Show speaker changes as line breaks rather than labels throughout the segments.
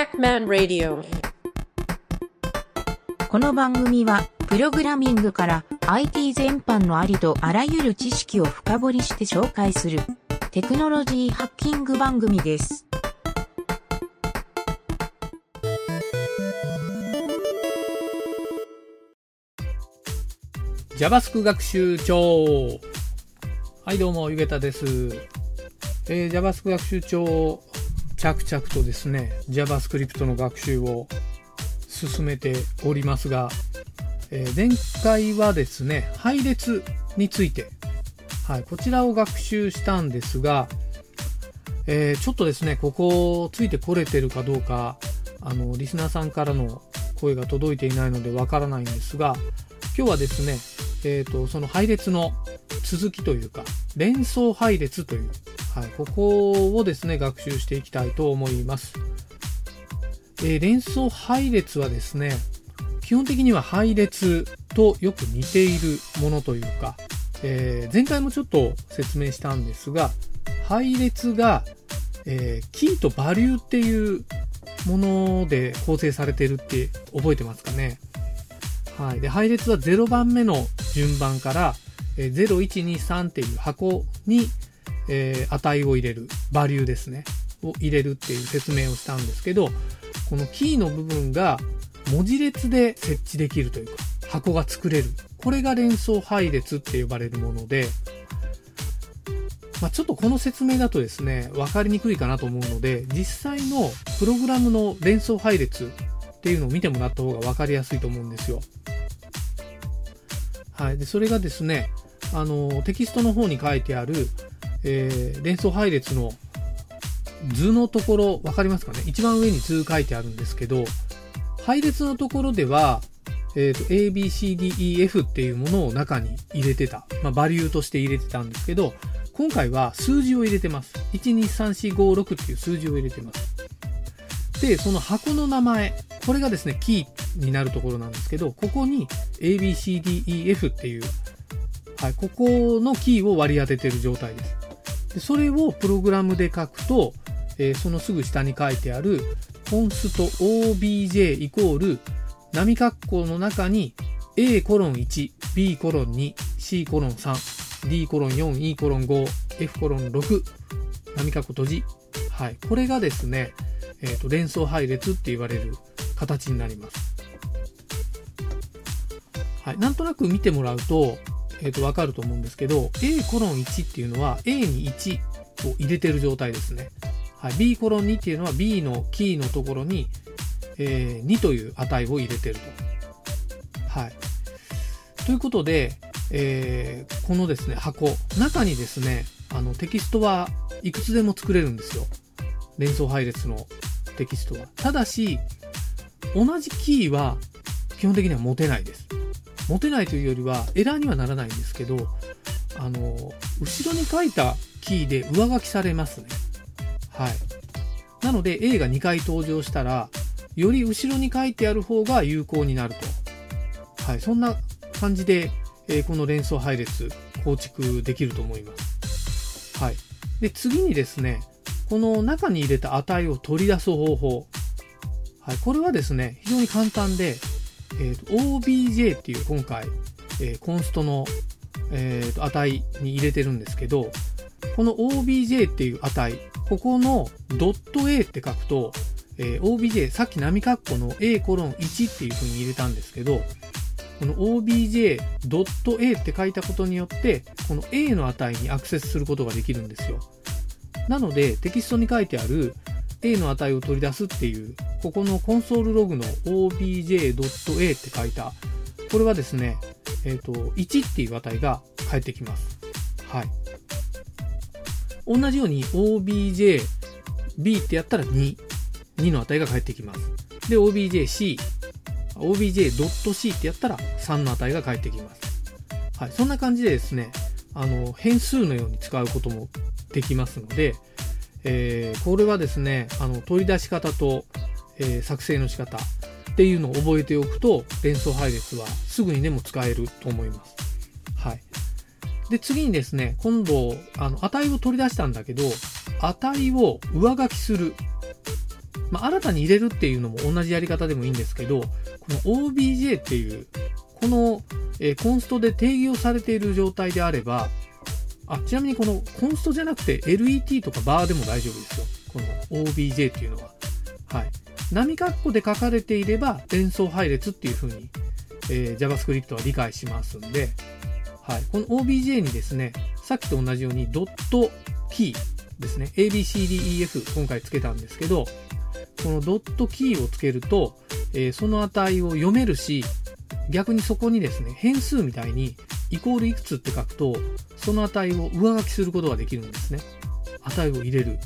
Pac-Man Radio
この番組は、プログラミングから IT 全般のありとあらゆる知識を深掘りして紹介するテクノロジーハッキング番組です。
JavaScript 学習帳。はいどうもゆげたです、えー、JavaScript 学習帳着々とですね JavaScript の学習を進めておりますが、えー前回はですね配列について、はい、こちらを学習したんですが、えーちょっとですねここついてこれてるかどうかあのリスナーさんからの声が届いていないのでわからないんですが今日はですねえー、とその配列の続きというか連想配列という、はい、ここをですね学習していきたいと思います、えー連想配列はですね基本的には配列とよく似ているものというか、えー前回もちょっと説明したんですが配列が、えーキーとバリューっていうもので構成されてるって覚えてますかね。はい、で配列は0番目の順番から、えー0123っていう箱に、えー値を入れるバリューですね。を入れるっていう説明をしたんですけどこのキーの部分が文字列で設置できるというか箱が作れる。これが連想配列って呼ばれるもので、まあ、ちょっとこの説明だとですね分かりにくいかなと思うので実際のプログラムの連想配列っていうのを見てもらった方が分かりやすいと思うんですよ。はい、でそれがですねあのテキストの方に書いてある、えー連想配列の図のところ分かりますかね？一番上に図書いてあるんですけど配列のところでは、えーと ABCDEF っていうものを中に入れてた、まあ、バリューとして入れてたんですけど今回は数字を入れてます。123456っていう数字を入れてます。でその箱の名前これがですねキーになるところなんですけどここに ABCDEF っていう、はい、ここのキーを割り当ててる状態です。でそれをプログラムで書くと、えーそのすぐ下に書いてあるコンスト OBJ イコール波括弧の中に A コロン 1B コロン 2C コロン 3D コロン 4E コロン 5F コロン6波括弧閉じ。はい。これがですねえーと連想配列って言われる形になります。はい、なんとなく見てもらうと,、えーと分かると思うんですけど A コロン1っていうのは A に1を入れてる状態ですね。はい、B コロン2っていうのは B のキーのところに、えー2という値を入れてると。はい、ということで、えーこのですね箱中にですねあのテキストはいくつでも作れるんですよ。連想配列のテキストは。ただし、同じキーは基本的には持てないです。持てないというよりはエラーにはならないんですけど、あの、後ろに書いたキーで上書きされますね。はい。なので A が2回登場したら、より後ろに書いてある方が有効になると。はい。そんな感じで、えーこの連想配列構築できると思います。はい。で、次にですね、この中に入れた値を取り出す方法。はい、これはですね、非常に簡単で、えーと OBJ っていう今回、えーコンストの、えーと値に入れてるんですけど、この OBJ っていう値、ここのドット A って書くと、えー OBJ、さっき波括弧の A コロン1っていう風に入れたんですけど、この obj.a って書いたことによって、この A の値にアクセスすることができるんですよ。なので、テキストに書いてある A の値を取り出すっていう、ここのコンソールログの obj.a って書いた、これはですね、えっ、と、1っていう値が返ってきます。はい。同じように obj、b ってやったら2、2の値が返ってきます。で、obj、c、obj.c ってやったら3の値が返ってきます。はい。そんな感じでですね、あの、変数のように使うこともできますので、えーこれはですね、あの、取り出し方と、えー作成の仕方っていうのを覚えておくと、連想配列はすぐにでも使えると思います。はい。で、次にですね、今度、あの、値を取り出したんだけど、値を上書きする。まあ、新たに入れるっていうのも同じやり方でもいいんですけど、この OBJ っていう、この、えー、コンストで定義をされている状態であれば、あ、ちなみにこのコンストじゃなくて LET とかバーでも大丈夫ですよ。この OBJ っていうのは。はい。波括弧で書かれていれば連想配列っていう風に、えー、JavaScript は理解しますんで、はい。この OBJ にですね、さっきと同じようにドットキーですね。ABCDEF 今回つけたんですけど、このドットキーをつけると、えー、その値を読めるし、逆にそこにですね、変数みたいにイコールいくつって書くと、その値を上書きすることができるんですね。値を入れる。は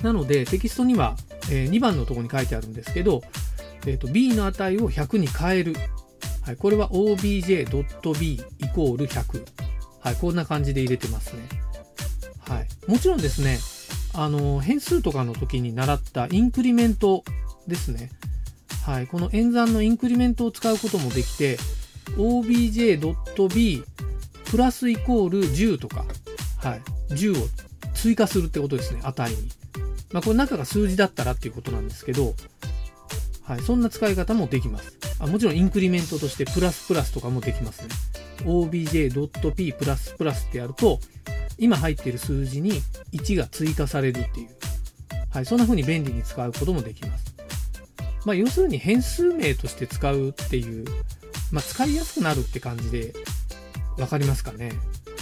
い。なので、テキストには、えー、2番のところに書いてあるんですけど、えーと、b の値を100に変える。はい、これは obj.b イコール100。はい、こんな感じで入れてますね。はい。もちろんですね、あの、変数とかの時に習ったインクリメントですね。はい、この演算のインクリメントを使うこともできて、obj.b プラスイコール10とか、はい、10を追加するってことですね、値に。まあ、これ中が数字だったらっていうことなんですけど、はい、そんな使い方もできます。あもちろんインクリメントとしてプラスプラスとかもできますね。obj.p プラスプラスってやると、今入っている数字に1が追加されるっていう。はい、そんな風に便利に使うこともできます。まあ、要するに変数名として使うっていうまあ、使いやすくなるって感じで分かりますかね。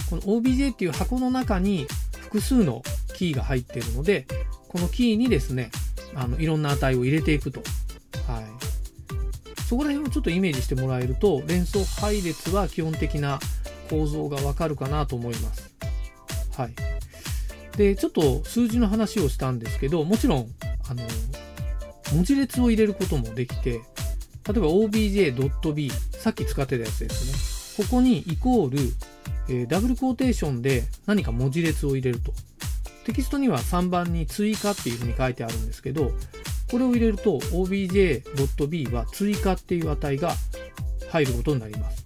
この OBJ っていう箱の中に複数のキーが入っているので、このキーにですね、あのいろんな値を入れていくと。はい。そこら辺をちょっとイメージしてもらえると、連想配列は基本的な構造がわかるかなと思います。はい。で、ちょっと数字の話をしたんですけど、もちろん、あの、文字列を入れることもできて、例えば obj.b さっき使ってたやつですね。ここにイコール、えー、ダブルコーテーションで何か文字列を入れると。テキストには3番に追加っていうふうに書いてあるんですけど、これを入れると obj.b は追加っていう値が入ることになります。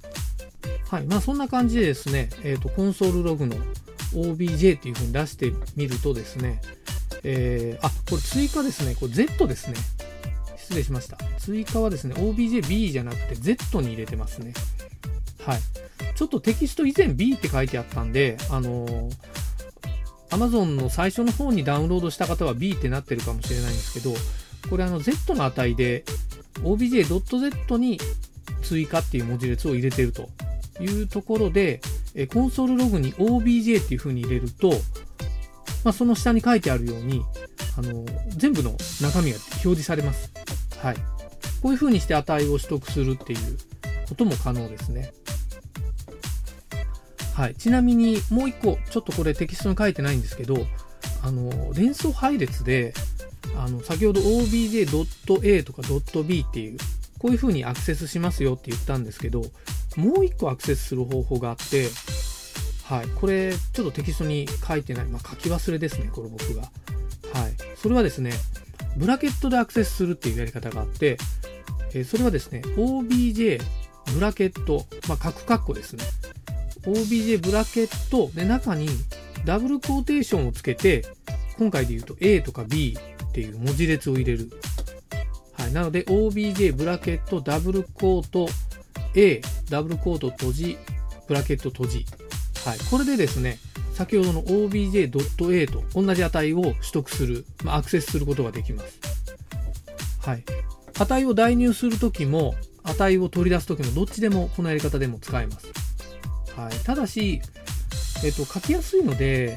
はい。まあそんな感じでですね、えっ、ー、と、コンソールログの obj っていうふうに出してみるとですね、えー、あ、これ追加ですね。これ Z ですね。失礼しました。追加はですね、OBJB じゃなくて Z に入れてますね。はい。ちょっとテキスト以前 B って書いてあったんで、あのー、Amazon の最初の方にダウンロードした方は B ってなってるかもしれないんですけど、これあの Z の値で obj.z に追加っていう文字列を入れてるというところで、えコンソールログに obj っていう風に入れると、まあ、その下に書いてあるように、あの全部の中身が表示されます。はい。こういう風にして値を取得するっていうことも可能ですね。はい。ちなみにもう一個、ちょっとこれテキストに書いてないんですけど、あの、連想配列で、あの、先ほど obj.a とか .b っていう、こういう風にアクセスしますよって言ったんですけど、もう一個アクセスする方法があって、はい。これ、ちょっとテキストに書いてない。まあ、書き忘れですね、これ僕が。はい。それはですね、ブラケットでアクセスするっていうやり方があって、えそれはですね、obj ブラケット、まあ、カッコですね。obj ブラケットで中にダブルコーテーションをつけて、今回で言うと A とか B っていう文字列を入れる。はい。なので obj ブラケットダブルコート A ダブルコート閉じブラケット閉じ。はい。これでですね、先ほどの obj.a と同じ値を取得する、まあ、アクセスすることができます。はい。値を代入するときも、値を取り出すときも、どっちでも、このやり方でも使えます。はい。ただし、えっと、書きやすいので、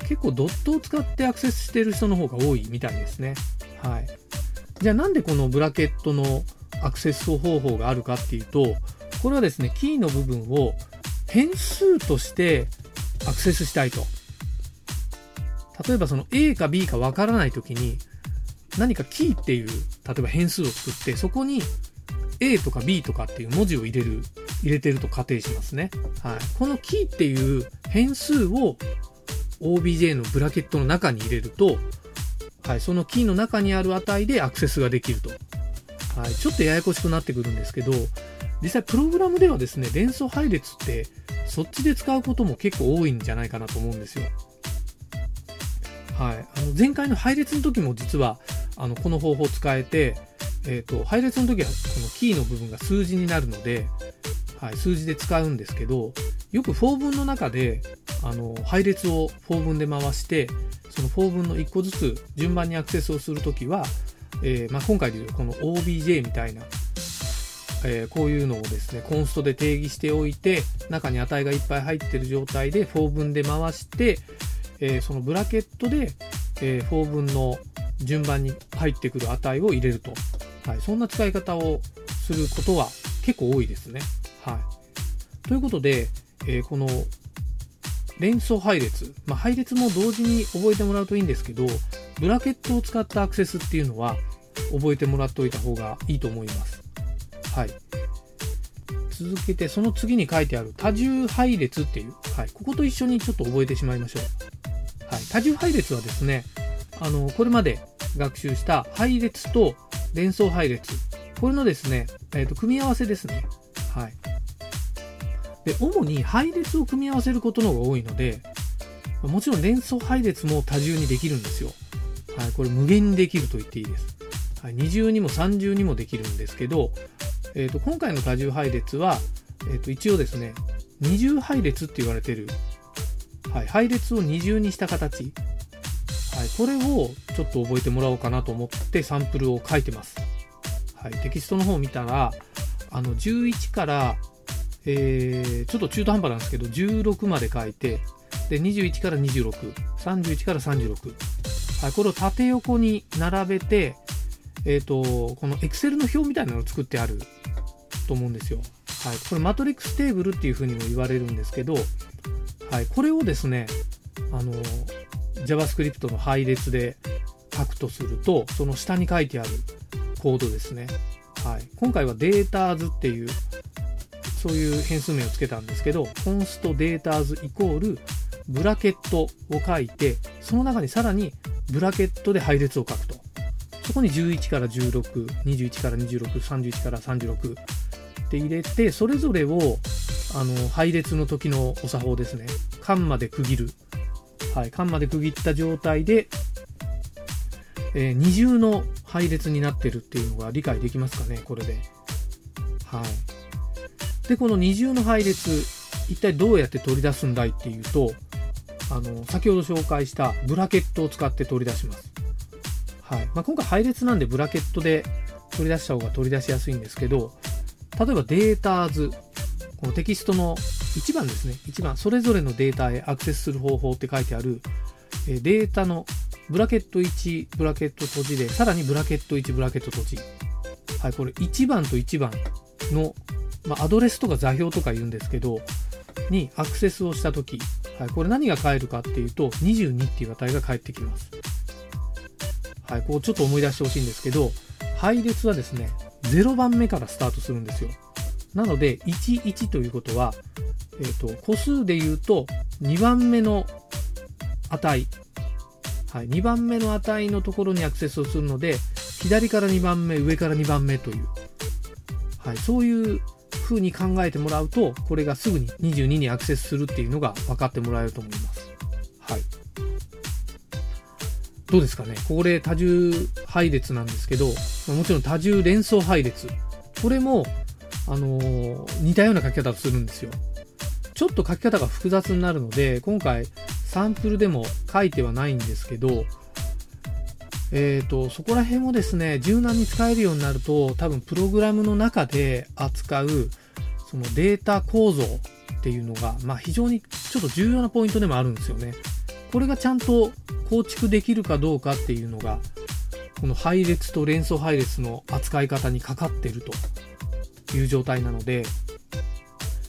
結構ドットを使ってアクセスしている人の方が多いみたいですね。はい。じゃあなんでこのブラケットのアクセス方法があるかっていうと、これはですね、キーの部分を変数としてアクセスしたいと。例えばその A か B かわからないときに、何かキーっていう、例えば変数を作って、そこに A とか B とかっていう文字を入れる、入れてると仮定しますね。はい。このキーっていう変数を OBJ のブラケットの中に入れると、はい、そのキーの中にある値でアクセスができると。はい、ちょっとややこしくなってくるんですけど、実際プログラムではですね、連想配列ってそっちで使うことも結構多いんじゃないかなと思うんですよ。はい、あの前回の配列の時も実はあのこの方法を使えて、えーと、配列の時はこのキーの部分が数字になるので、はい、数字で使うんですけどよく4分の中であの配列を4分で回してその4分の1個ずつ順番にアクセスをするときは、えー、まあ、今回でいうこの OBJ みたいな、えー、こういうのをですねコンストで定義しておいて中に値がいっぱい入ってる状態で4分で回して、えー、そのブラケットで、え4分の順番に入ってくる値を入れると、はい、そんな使い方をすることは結構多いですね。はい、ということで、えこの連想配列、まあ、配列も同時に覚えてもらうといいんですけどブラケットを使ったアクセスっていうのは覚えてもらっておいた方がいいと思います。はい。続けて、その次に書いてある多重配列っていう、はい、ここと一緒にちょっと覚えてしまいましょう。はい、多重配列はですね、あの、これまで学習した配列と連想配列、これのですね、えっ、ー、と、組み合わせですね。はい。で、主に配列を組み合わせることの方が多いので、もちろん連想配列も多重にできるんですよ。はい、これ無限にできると言っていいです。はい、二重にも三重にもできるんですけど、えーと、今回の多重配列は、えーと、一応ですね、二重配列って言われてる、はい、配列を二重にした形、はい、これをちょっと覚えてもらおうかなと思ってサンプルを書いてます。はい、テキストの方を見たら、あの11からえー、ちょっと中途半端なんですけど、16まで書いて、で、21から26、31から36。はい、これを縦横に並べて、えっ、ー、と、この Excel の表みたいなのを作ってあると思うんですよ。はい、これマトリックステーブルっていうふうにも言われるんですけど、はい、これをですね、あの、JavaScript の配列で書くとすると、その下に書いてあるコードですね。はい、今回は Datas っていうそういう変数名をつけたんですけど、コンストデーターズイコールブラケットを書いて、その中にさらにブラケットで配列を書くと。そこに11から16、21から26、31から36って入れて、それぞれをあの配列の時のお作法ですね。間まで区切る。はい、間まで区切った状態で、えー、二重の配列になってるっていうのが理解できますかね、これで。はい。で、この二重の配列、一体どうやって取り出すんだいっていうと、あの、先ほど紹介したブラケットを使って取り出します。はい。まあ、今回配列なんでブラケットで取り出した方が取り出しやすいんですけど、例えばデーターズ、このテキストの1番ですね。1番、それぞれのデータへアクセスする方法って書いてある、データのブラケット1、ブラケット閉じで、さらにブラケット1、ブラケット閉じ。はい、これ1番と1番のまあ、アドレスとか座標とか言うんですけど、にアクセスをしたとき、はい、これ何が返るかっていうと、22っていう値が返ってきます。はい、こうちょっと思い出してほしいんですけど、配列はですね、0番目からスタートするんですよ。なので、11ということは、えっ、ー、と、個数で言うと、2番目の値、はい、2番目の値のところにアクセスをするので、左から2番目、上から2番目という、はい、そういう風に考えてもらうと、これがすぐに22にアクセスするっていうのが分かってもらえると思います。どうですかねこれ多重配列なんですけど、もちろん多重連想配列。これも、あのー、似たような書き方をするんですよ。ちょっと書き方が複雑になるので、今回サンプルでも書いてはないんですけど、えーと、そこら辺もですね柔軟に使えるようになると多分プログラムの中で扱うそのデータ構造っていうのが、まあ、非常にちょっと重要なポイントでもあるんですよね。これがちゃんと構築できるかどうかっていうのがこの配列と連想配列の扱い方にかかってるという状態なので、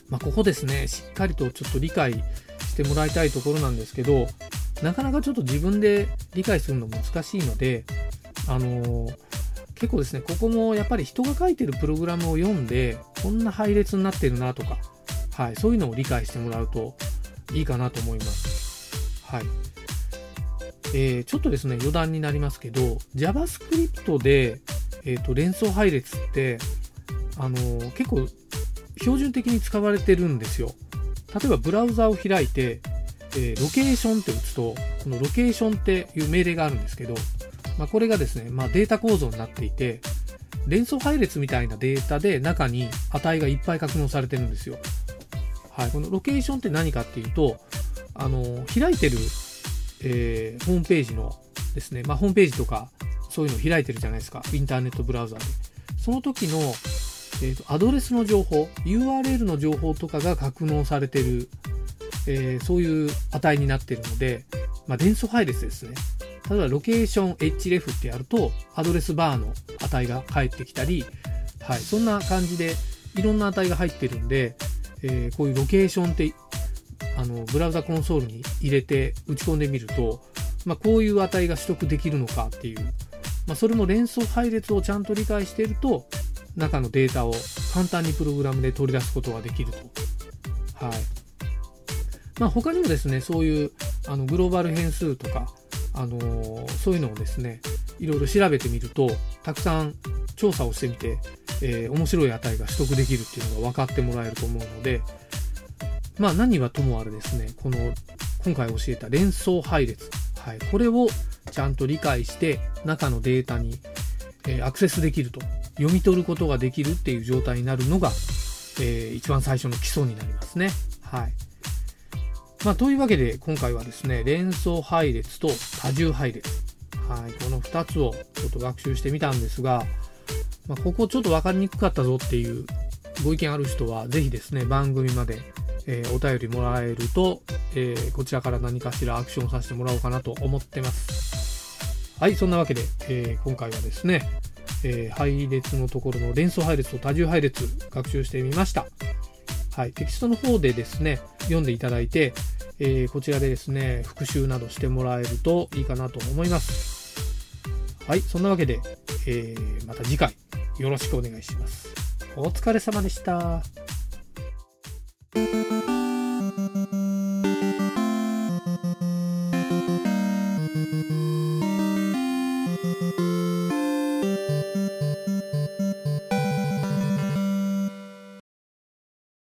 まあ、ここですねしっかりとちょっと理解してもらいたいところなんですけどなかなかちょっと自分で理解するの難しいので、あのー、結構ですね、ここもやっぱり人が書いてるプログラムを読んで、こんな配列になってるなとか、はい、そういうのを理解してもらうといいかなと思います。はい。えー、ちょっとですね、余談になりますけど、JavaScript で、えーと、連想配列って、あのー、結構標準的に使われてるんですよ。例えばブラウザを開いて、えー、ロケーションって打つと、このロケーションっていう命令があるんですけど、まあ、これがですね、まあ、データ構造になっていて、連想配列みたいなデータで中に値がいっぱい格納されてるんですよ。はい、このロケーションって何かっていうと、あの、開いてる、えー、ホームページのですね、まあ、ホームページとか、そういうの開いてるじゃないですか。インターネットブラウザで。その時の、えーと、アドレスの情報、URL の情報とかが格納されてる、えー、そういう値になってるので、まあ、連想配列ですね。例えば、ロケーション href ってやると、アドレスバーの値が返ってきたり、はい、そんな感じで、いろんな値が入ってるんで、えー、こういうロケーションってあのブラウザコンソールに入れて打ち込んでみると、まあ、こういう値が取得できるのかっていう、まあ、それも連想配列をちゃんと理解していると中のデータを簡単にプログラムで取り出すことができると。はいまあ、他にもですねそういうあのグローバル変数とか、あのー、そういうのをですねいろいろ調べてみるとたくさん調査をしてみて、えー、面白い値が取得できるっていうのが分かってもらえると思うので、まあ何はともあれですね、この今回教えた連想配列、はい、これをちゃんと理解して中のデータに、え、アクセスできると、読み取ることができるっていう状態になるのが、えー、一番最初の基礎になりますね。はい。まあ、というわけで今回はですね、連想配列と多重配列、はい、この2つをちょっと学習してみたんですが、まあ、ここちょっと分かりにくかったぞっていうご意見ある人は、ぜひですね、番組まで、えー、お便りもらえると、えー、こちらから何かしらアクションさせてもらおうかなと思ってます。はい、そんなわけで、えー、今回はですね、え配列のところの連想配列と多重配列学習してみました。はい、テキストの方でですね、読んでいただいて、えこちらでですね、復習などしてもらえるといいかなと思います。はい、そんなわけで、えまた次回よろしくお願いします。お疲れ様でした。Música